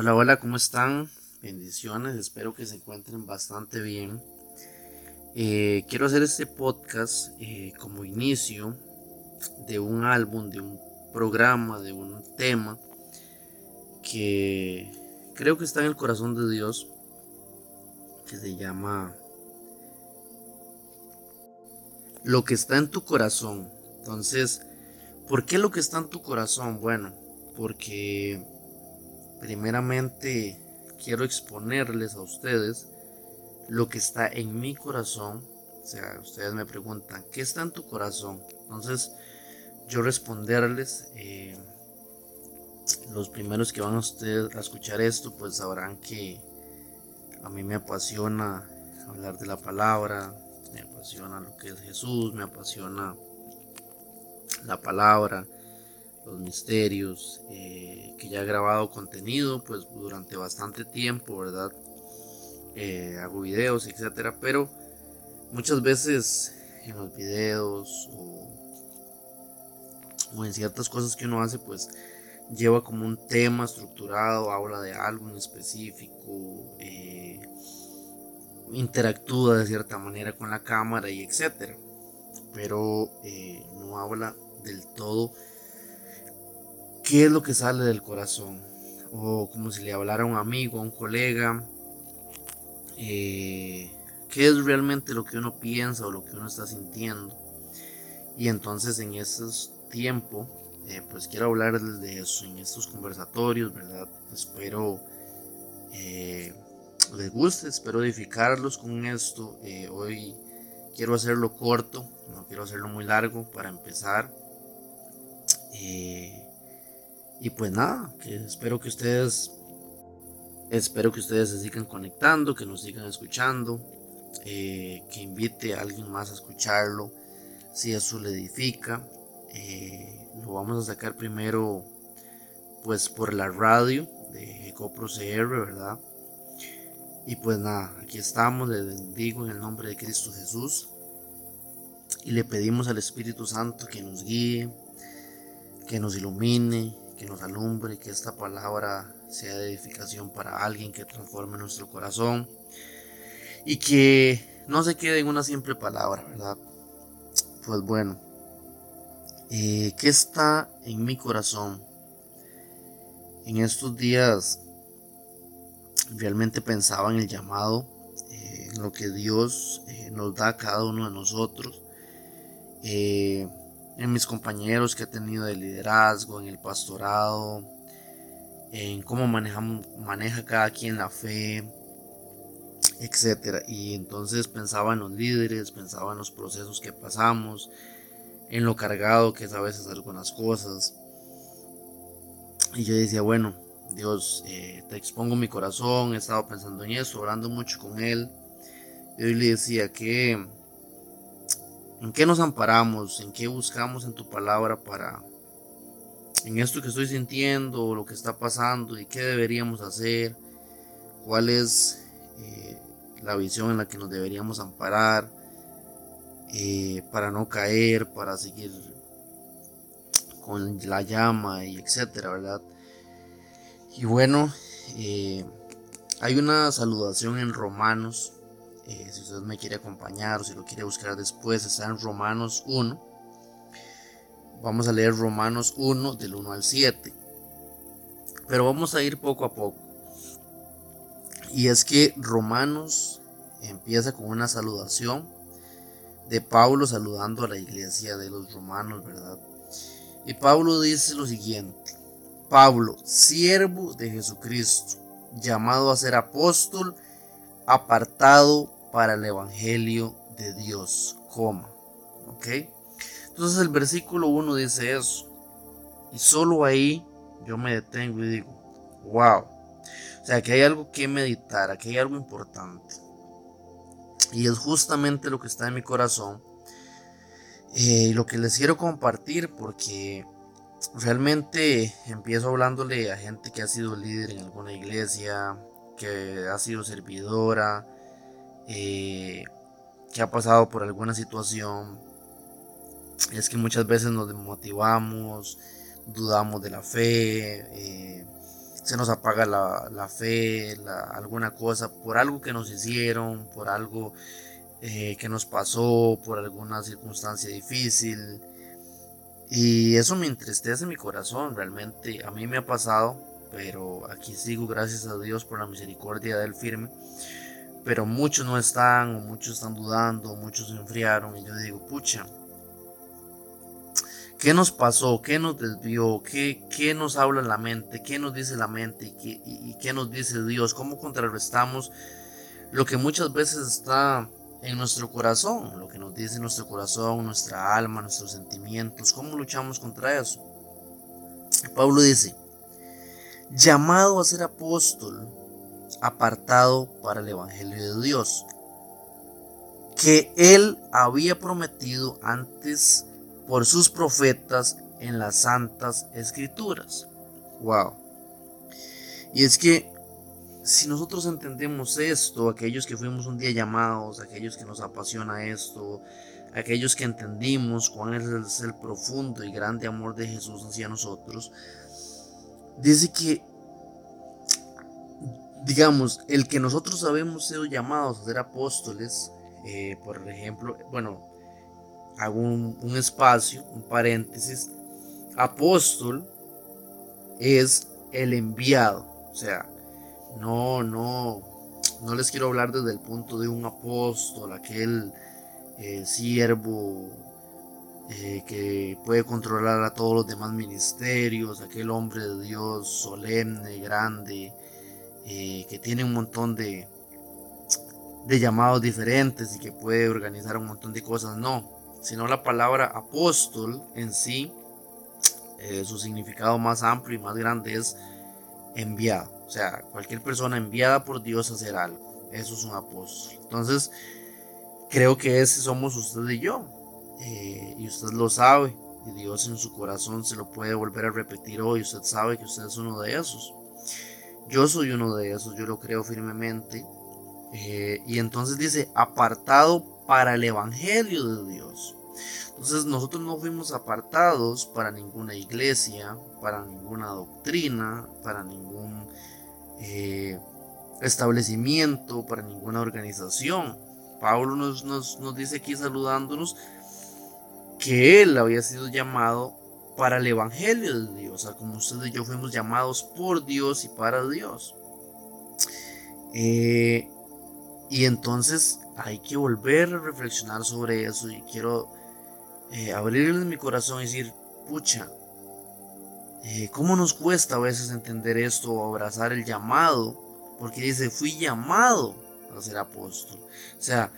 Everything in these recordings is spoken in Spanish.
Hola, hola, ¿cómo están? Bendiciones, espero que se encuentren bastante bien. Eh, quiero hacer este podcast eh, como inicio de un álbum, de un programa, de un tema que creo que está en el corazón de Dios, que se llama Lo que está en tu corazón. Entonces, ¿por qué lo que está en tu corazón? Bueno, porque primeramente quiero exponerles a ustedes lo que está en mi corazón. O sea, ustedes me preguntan, ¿qué está en tu corazón? Entonces, yo responderles, eh, los primeros que van a ustedes a escuchar esto, pues sabrán que a mí me apasiona hablar de la palabra, me apasiona lo que es Jesús, me apasiona la palabra, los misterios, eh, que ya he grabado contenido pues durante bastante tiempo, ¿verdad? Eh, hago videos, etcétera, pero muchas veces en los videos o, en ciertas cosas que uno hace, pues lleva como un tema estructurado, habla de algo en específico, eh, interactúa de cierta manera con la cámara y etcétera, pero no habla del todo qué es lo que sale del corazón. O como si le hablara a un amigo, a un colega. Eh, qué es realmente lo que uno piensa o lo que uno está sintiendo. Y entonces en ese tiempo, eh, pues quiero hablar de eso, en estos conversatorios, ¿verdad? Espero eh, les guste, espero edificarlos con esto. hoy quiero hacerlo corto, no quiero hacerlo muy largo para empezar. Y pues nada, que espero que ustedes espero que ustedes se sigan conectando, que nos sigan escuchando, eh, que invite a alguien más a escucharlo, si eso le edifica. Eh, lo vamos a sacar primero pues por la radio de Ecopro CR, ¿verdad? Y pues nada, aquí estamos, le bendigo en el nombre de Cristo Jesús y le pedimos al Espíritu Santo que nos guíe, que nos ilumine, que nos alumbre, que esta palabra sea de edificación para alguien que transforme nuestro corazón y que no se quede en una simple palabra, ¿verdad? Pues bueno, eh, ¿qué está en mi corazón? En estos días realmente pensaba en el llamado, eh, en lo que Dios eh, nos da a cada uno de nosotros en mis compañeros que he tenido de liderazgo, en el pastorado, en cómo manejamos, maneja cada quien la fe, etc. Y entonces pensaba en los líderes, pensaba en los procesos que pasamos, en lo cargado que es a veces algunas cosas. Y yo decía, bueno, Dios, eh, te expongo mi corazón, he estado pensando en eso, orando mucho con Él. Y hoy le decía que ¿En qué nos amparamos? ¿En qué buscamos en tu palabra para, en esto que estoy sintiendo, lo que está pasando y qué deberíamos hacer? ¿Cuál es eh, la visión en la que nos deberíamos amparar eh, para no caer, para seguir con la llama y etcétera, ¿verdad? Y bueno, eh, hay una saludación en Romanos eh, si usted me quiere acompañar o si lo quiere buscar después, está en Romanos 1. Vamos a leer Romanos 1 del 1 al 7. Pero vamos a ir poco a poco. Y es que Romanos empieza con una saludación de Pablo saludando a la iglesia de los romanos, ¿verdad? Y Pablo dice lo siguiente. Pablo, siervo de Jesucristo, llamado a ser apóstol, apartado para el Evangelio de Dios, coma. ¿Ok? Entonces el versículo 1 dice eso. Y solo ahí yo me detengo y digo, wow. O sea, que hay algo que meditar, aquí hay algo importante. Y es justamente lo que está en mi corazón. Y eh, lo que les quiero compartir porque realmente empiezo hablándole a gente que ha sido líder en alguna iglesia, que ha sido servidora, eh, que ha pasado por alguna situación, es que muchas veces nos desmotivamos, dudamos de la fe, eh, se nos apaga la, fe, alguna cosa, por algo que nos hicieron, por algo eh, que nos pasó, por alguna circunstancia difícil. Y eso me entristece mi corazón, realmente a mí me ha pasado, pero aquí sigo gracias a Dios por la misericordia del firme. Pero muchos no están, muchos están dudando, muchos se enfriaron y yo digo, pucha, ¿Qué nos pasó? ¿Qué nos desvió? ¿Qué, qué nos habla la mente? ¿Qué nos dice la mente? ¿Y qué, y qué nos dice Dios? ¿Cómo contrarrestamos lo que muchas veces está en nuestro corazón? Lo que nos dice nuestro corazón, nuestra alma, nuestros sentimientos. ¿Cómo luchamos contra eso? Pablo dice, llamado a ser apóstol, apartado para el Evangelio de Dios, que él había prometido antes por sus profetas en las santas escrituras. Wow. Y es que si nosotros entendemos esto, aquellos que fuimos un día llamados, aquellos que nos apasiona esto, aquellos que entendimos cuál es el profundo y grande amor de Jesús hacia nosotros, dice que, digamos, el que nosotros habemos sido llamados a ser apóstoles, eh, por ejemplo, bueno, hago un, espacio, un paréntesis, apóstol es el enviado. O sea, no, no, no les quiero hablar desde el punto de un apóstol, aquel eh, siervo eh, que puede controlar a todos los demás ministerios, aquel hombre de Dios solemne, grande, que tiene un montón de, de llamados diferentes y que puede organizar un montón de cosas. No, sino la palabra apóstol en sí, eh, su significado más amplio y más grande es enviado. O sea, cualquier persona enviada por Dios a hacer algo. Eso es un apóstol. Entonces, creo que ese somos usted y yo. Eh, y usted lo sabe. Y Dios en su corazón se lo puede volver a repetir hoy. Usted sabe que usted es uno de esos. Yo soy uno de esos. Yo lo creo firmemente. Eh, y entonces dice, apartado para el Evangelio de Dios. Entonces nosotros no fuimos apartados para ninguna iglesia, para ninguna doctrina, para ningún eh, establecimiento, para ninguna organización. Pablo nos, nos, nos dice aquí saludándonos que él había sido llamado para el Evangelio de Dios, sea, como usted y yo fuimos llamados por Dios y para Dios. Eh, y entonces hay que volver a reflexionar sobre eso y quiero eh, abrirle mi corazón y decir, pucha, eh, ¿cómo nos cuesta a veces entender esto o abrazar el llamado? Porque dice, fui llamado a ser apóstol. O sea,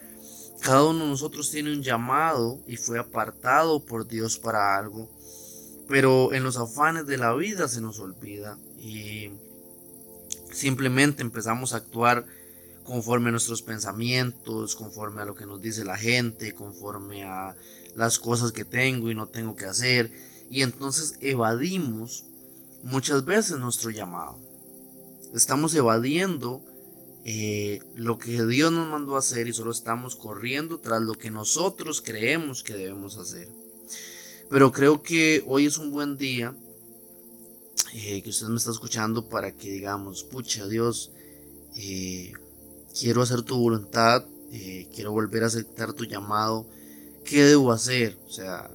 cada uno de nosotros tiene un llamado y fue apartado por Dios para algo. Pero en los afanes de la vida se nos olvida y simplemente empezamos a actuar conforme a nuestros pensamientos, conforme a lo que nos dice la gente, conforme a las cosas que tengo y no tengo que hacer. Y entonces evadimos muchas veces nuestro llamado. Estamos evadiendo eh, lo que Dios nos mandó a hacer y solo estamos corriendo tras lo que nosotros creemos que debemos hacer. Pero creo que hoy es un buen día eh, que usted me está escuchando para que digamos, pucha Dios, eh, quiero hacer tu voluntad, eh, quiero volver a aceptar tu llamado, ¿qué debo hacer? O sea,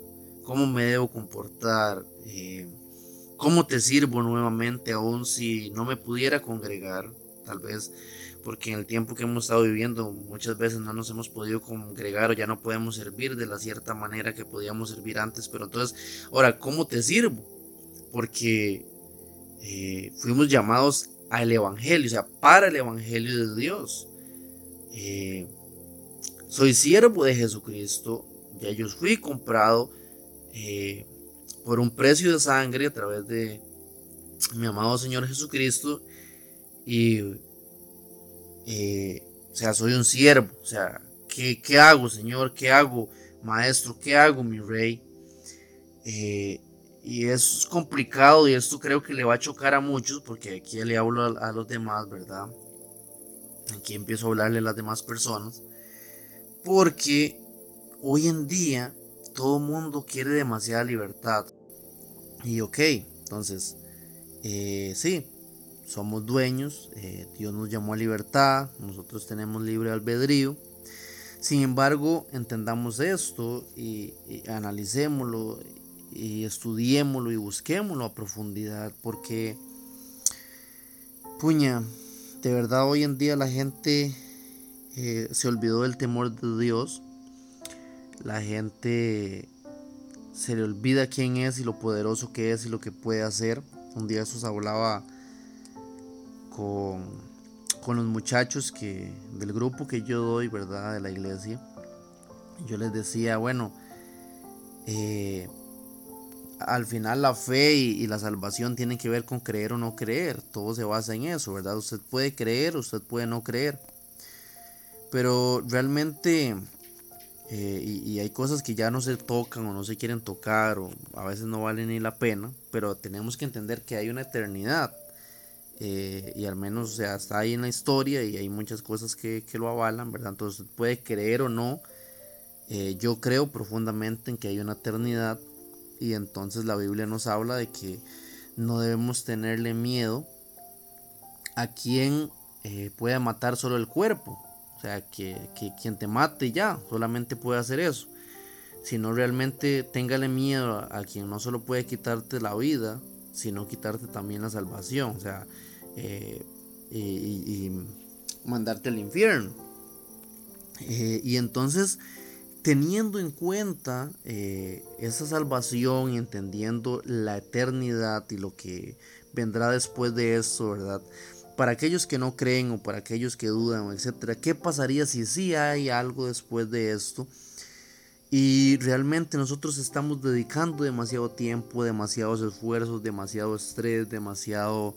¿cómo me debo comportar? ¿Cómo te sirvo nuevamente aún si no me pudiera congregar? Tal vez porque en el tiempo que hemos estado viviendo muchas veces no nos hemos podido congregar o ya no podemos servir de la cierta manera que podíamos servir antes. Pero entonces, ahora, ¿cómo te sirvo? Porque eh, fuimos llamados al Evangelio, o sea, para el Evangelio de Dios. Eh, soy siervo de Jesucristo, ya yo fui comprado eh, por un precio de sangre a través de mi amado Señor Jesucristo y, eh, o sea, soy un siervo, o sea, ¿qué, ¿qué, hago, Señor? ¿Qué hago, Maestro? ¿Qué hago, mi Rey? Y es complicado y esto creo que le va a chocar a muchos porque aquí le hablo a, los demás, ¿verdad? Aquí empiezo a hablarle a las demás personas. Porque hoy en día todo mundo quiere demasiada libertad. Y ok, entonces, eh, sí, somos dueños, eh, Dios nos llamó a libertad, nosotros tenemos libre albedrío. Sin embargo, entendamos esto y, analicémoslo y estudiémoslo y busquémoslo a profundidad porque, puña, de verdad hoy en día la gente eh, se olvidó del temor de Dios, la gente se le olvida quién es y lo poderoso que es y lo que puede hacer. Un día eso hablaba con, los muchachos que, del grupo que yo doy, ¿verdad? De la iglesia. Yo les decía, bueno, eh, al final la fe y, la salvación tienen que ver con creer o no creer. Todo se basa en eso, ¿verdad? Usted puede creer, usted puede no creer. Pero realmente, eh, y, hay cosas que ya no se tocan o no se quieren tocar o a veces no valen ni la pena, pero tenemos que entender que hay una eternidad. Eh, y al menos o está ahí en la historia y hay muchas cosas que, lo avalan, ¿verdad? Entonces puede creer o no. Eh, yo creo profundamente en que hay una eternidad y entonces la Biblia nos habla de que no debemos tenerle miedo a quien eh, pueda matar solo el cuerpo. O sea, que, quien te mate ya, solamente puede hacer eso. Sino realmente téngale miedo a, quien no solo puede quitarte la vida, sino quitarte también la salvación. O sea, eh, y, mandarte al infierno. Eh, y entonces teniendo en cuenta eh, esa salvación entendiendo la eternidad y lo que vendrá después de eso, ¿verdad? Para aquellos que no creen o para aquellos que dudan, etcétera, ¿qué pasaría si sí hay algo después de esto? Y realmente nosotros estamos dedicando demasiado tiempo, demasiados esfuerzos, demasiado estrés, demasiado...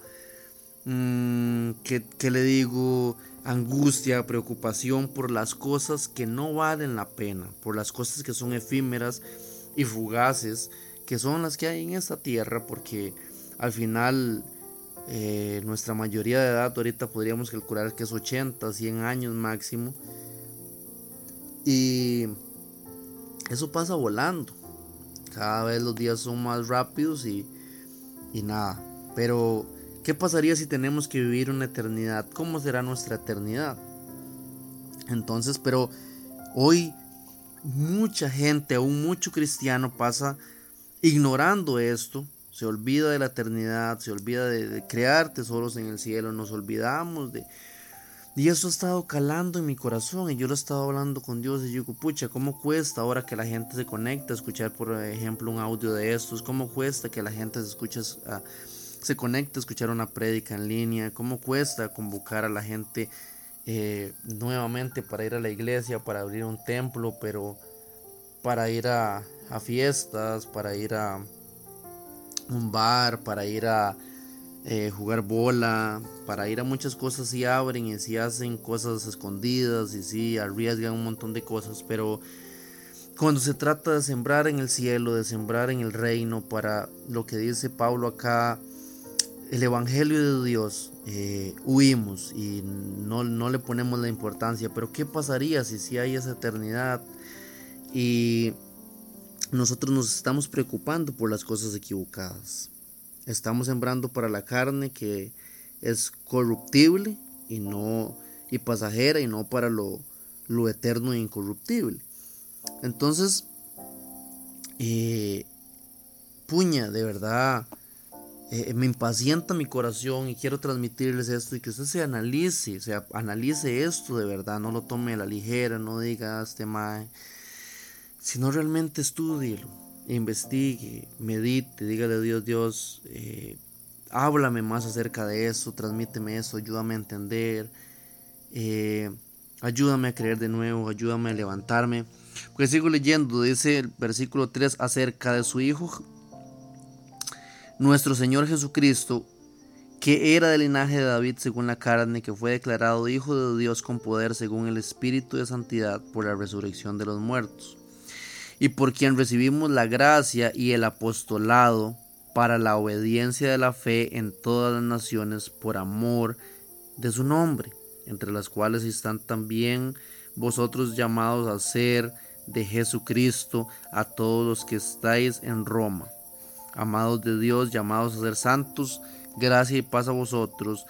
Mmm, ¿qué, le digo? angustia, preocupación por las cosas que no valen la pena, por las cosas que son efímeras y fugaces, que son las que hay en esta tierra, porque al final eh, nuestra mayoría de edad ahorita podríamos calcular que es 80, 100 años máximo. Y eso pasa volando. Cada vez los días son más rápidos y, y nada. Pero ¿Qué pasaría si tenemos que vivir una eternidad? ¿Cómo será nuestra eternidad? Entonces, pero hoy mucha gente, aún mucho cristiano pasa ignorando esto, se olvida de la eternidad, se olvida de, crear tesoros en el cielo, nos olvidamos de... Y eso ha estado calando en mi corazón y yo lo he estado hablando con Dios y yo pucha, ¿cómo cuesta ahora que la gente se conecta a escuchar, por ejemplo, un audio de estos? ¿Cómo cuesta que la gente se escuche a se conecta a escuchar una prédica en línea, cómo cuesta convocar a la gente eh, nuevamente para ir a la iglesia, para abrir un templo, pero para ir a, fiestas, para ir a un bar, para ir a eh, jugar bola, para ir a muchas cosas y abren y si hacen cosas escondidas y si arriesgan un montón de cosas, pero cuando se trata de sembrar en el cielo, de sembrar en el reino, para lo que dice Pablo acá, el Evangelio de Dios eh, huimos y no, le ponemos la importancia, pero ¿qué pasaría si si hay esa eternidad y nosotros nos estamos preocupando por las cosas equivocadas? Estamos sembrando para la carne que es corruptible y no y pasajera y no para lo, lo eterno e incorruptible. Entonces, eh, puña, de verdad, eh, me impacienta mi corazón y quiero transmitirles esto y que usted se analice, o sea, analice esto de verdad, no lo tome a la ligera, no diga este mae, sino realmente estudielo, investigue, medite, dígale a Dios, Dios, eh, háblame más acerca de eso, transmíteme eso, ayúdame a entender, eh, ayúdame a creer de nuevo, ayúdame a levantarme. Porque sigo leyendo, dice el versículo 3 acerca de su hijo nuestro Señor Jesucristo, que era del linaje de David según la carne, que fue declarado Hijo de Dios con poder según el Espíritu de Santidad por la resurrección de los muertos, y por quien recibimos la gracia y el apostolado para la obediencia de la fe en todas las naciones por amor de su nombre, entre las cuales están también vosotros llamados a ser de Jesucristo a todos los que estáis en Roma amados de Dios, llamados a ser santos, gracia y paz a vosotros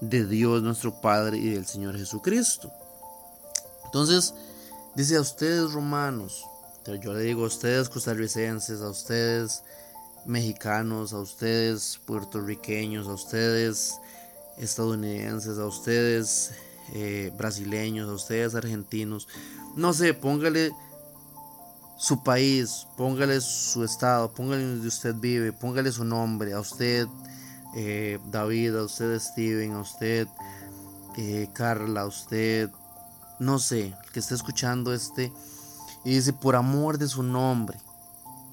de Dios nuestro Padre y del Señor Jesucristo. Entonces, dice a ustedes romanos, yo le digo a ustedes costarricenses, a ustedes mexicanos, a ustedes puertorriqueños, a ustedes estadounidenses, a ustedes eh, brasileños, a ustedes argentinos, no sé, póngale su país, póngale su estado, póngale donde usted vive, póngale su nombre, a usted eh, David, a usted Steven, a usted eh, Carla, a usted, no sé, el que esté escuchando este, y dice, por amor de su nombre.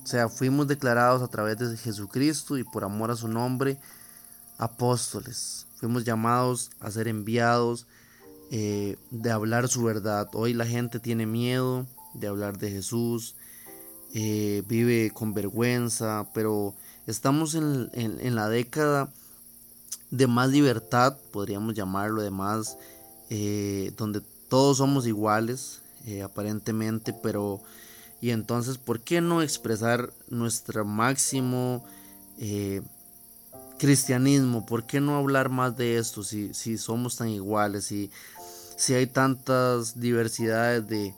O sea, fuimos declarados a través de Jesucristo y por amor a su nombre, apóstoles. Fuimos llamados a ser enviados eh, de hablar su verdad. Hoy la gente tiene miedo de hablar de Jesús, eh, vive con vergüenza, pero estamos en, la década de más libertad, podríamos llamarlo, de más, eh, donde todos somos iguales, aparentemente, pero y entonces, ¿por qué no expresar nuestro máximo cristianismo? ¿Por qué no hablar más de esto si, si somos tan iguales? Si si hay tantas diversidades de,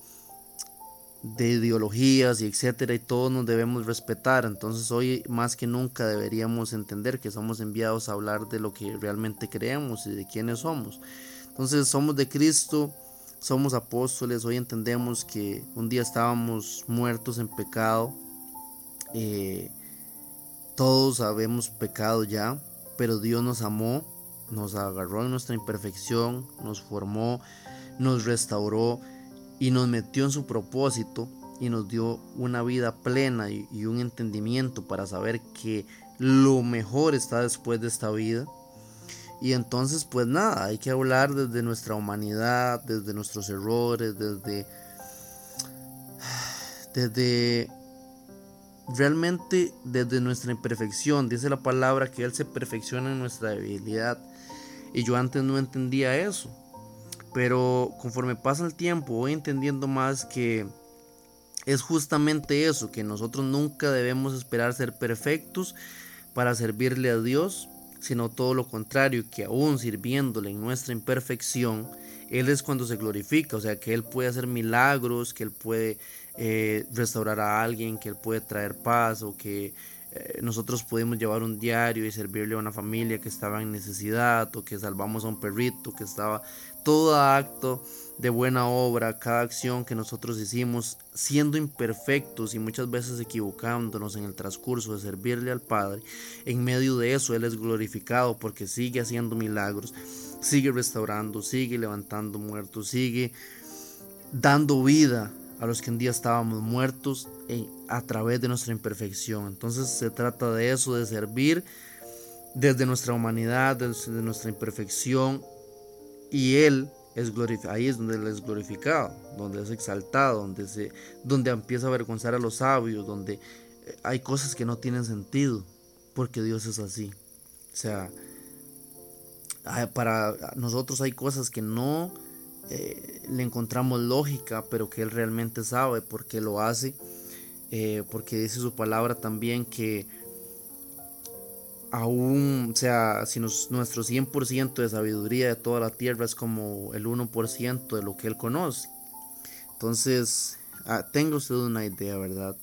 de ideologías y etcétera y todos nos debemos respetar entonces hoy más que nunca deberíamos entender que somos enviados a hablar de lo que realmente creemos y de quiénes somos entonces somos de Cristo somos apóstoles hoy entendemos que un día estábamos muertos en pecado eh, todos habemos pecado ya pero Dios nos amó nos agarró en nuestra imperfección, nos formó, nos restauró y nos metió en su propósito y nos dio una vida plena y, un entendimiento para saber que lo mejor está después de esta vida. Y entonces pues nada, hay que hablar desde nuestra humanidad, desde nuestros errores, desde desde realmente desde nuestra imperfección. Dice la palabra que Él se perfecciona en nuestra debilidad. Y yo antes no entendía eso. Pero conforme pasa el tiempo voy entendiendo más que es justamente eso, que nosotros nunca debemos esperar ser perfectos para servirle a Dios, sino todo lo contrario, que aún sirviéndole en nuestra imperfección, Él es cuando se glorifica, o sea, que Él puede hacer milagros, que Él puede eh, restaurar a alguien, que Él puede traer paz o que eh, nosotros pudimos llevar un diario y servirle a una familia que estaba en necesidad o que salvamos a un perrito que estaba todo acto de buena obra, cada acción que nosotros hicimos siendo imperfectos y muchas veces equivocándonos en el transcurso de servirle al Padre, en medio de eso Él es glorificado porque sigue haciendo milagros, sigue restaurando, sigue levantando muertos, sigue dando vida a los que un día estábamos muertos a través de nuestra imperfección. Entonces se trata de eso, de servir desde nuestra humanidad, desde nuestra imperfección. Y Él es ahí es donde Él es glorificado, donde es exaltado, donde, se, donde empieza a avergonzar a los sabios, donde eh, hay cosas que no tienen sentido, porque Dios es así. O sea, para nosotros hay cosas que no eh, le encontramos lógica, pero que Él realmente sabe por qué lo hace, eh, porque dice su palabra también que aún, o sea, si nuestro 100% de sabiduría de toda la tierra es como el 1% de lo que Él conoce. Entonces, ah, tengo usted una idea, ¿verdad?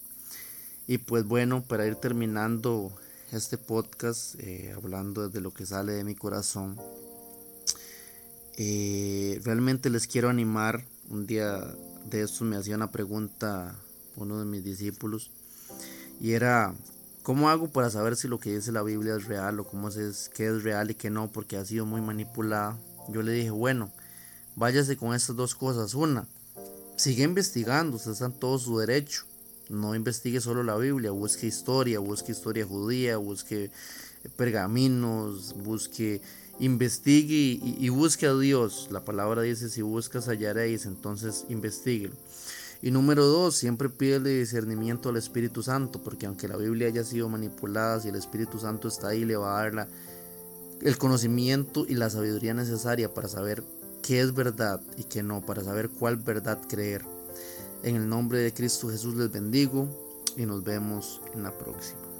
Y pues bueno, para ir terminando este podcast, eh, hablando de lo que sale de mi corazón, eh, realmente les quiero animar. Un día de esto me hacía una pregunta uno de mis discípulos y era, ¿cómo hago para saber si lo que dice la Biblia es real o cómo es, qué es real y qué no? Porque ha sido muy manipulada. Yo le dije, bueno, váyase con estas dos cosas. Una, sigue investigando, usted está en todo su derecho. No investigue solo la Biblia, busque historia, busque historia judía, busque pergaminos, busque investigue y, busque a Dios. La palabra dice, si buscas hallaréis, entonces investiguelo. Y número dos, siempre pídele discernimiento al Espíritu Santo, porque aunque la Biblia haya sido manipulada, si el Espíritu Santo está ahí, le va a dar el conocimiento y la sabiduría necesaria para saber qué es verdad y qué no, para saber cuál verdad creer. En el nombre de Cristo Jesús les bendigo y nos vemos en la próxima.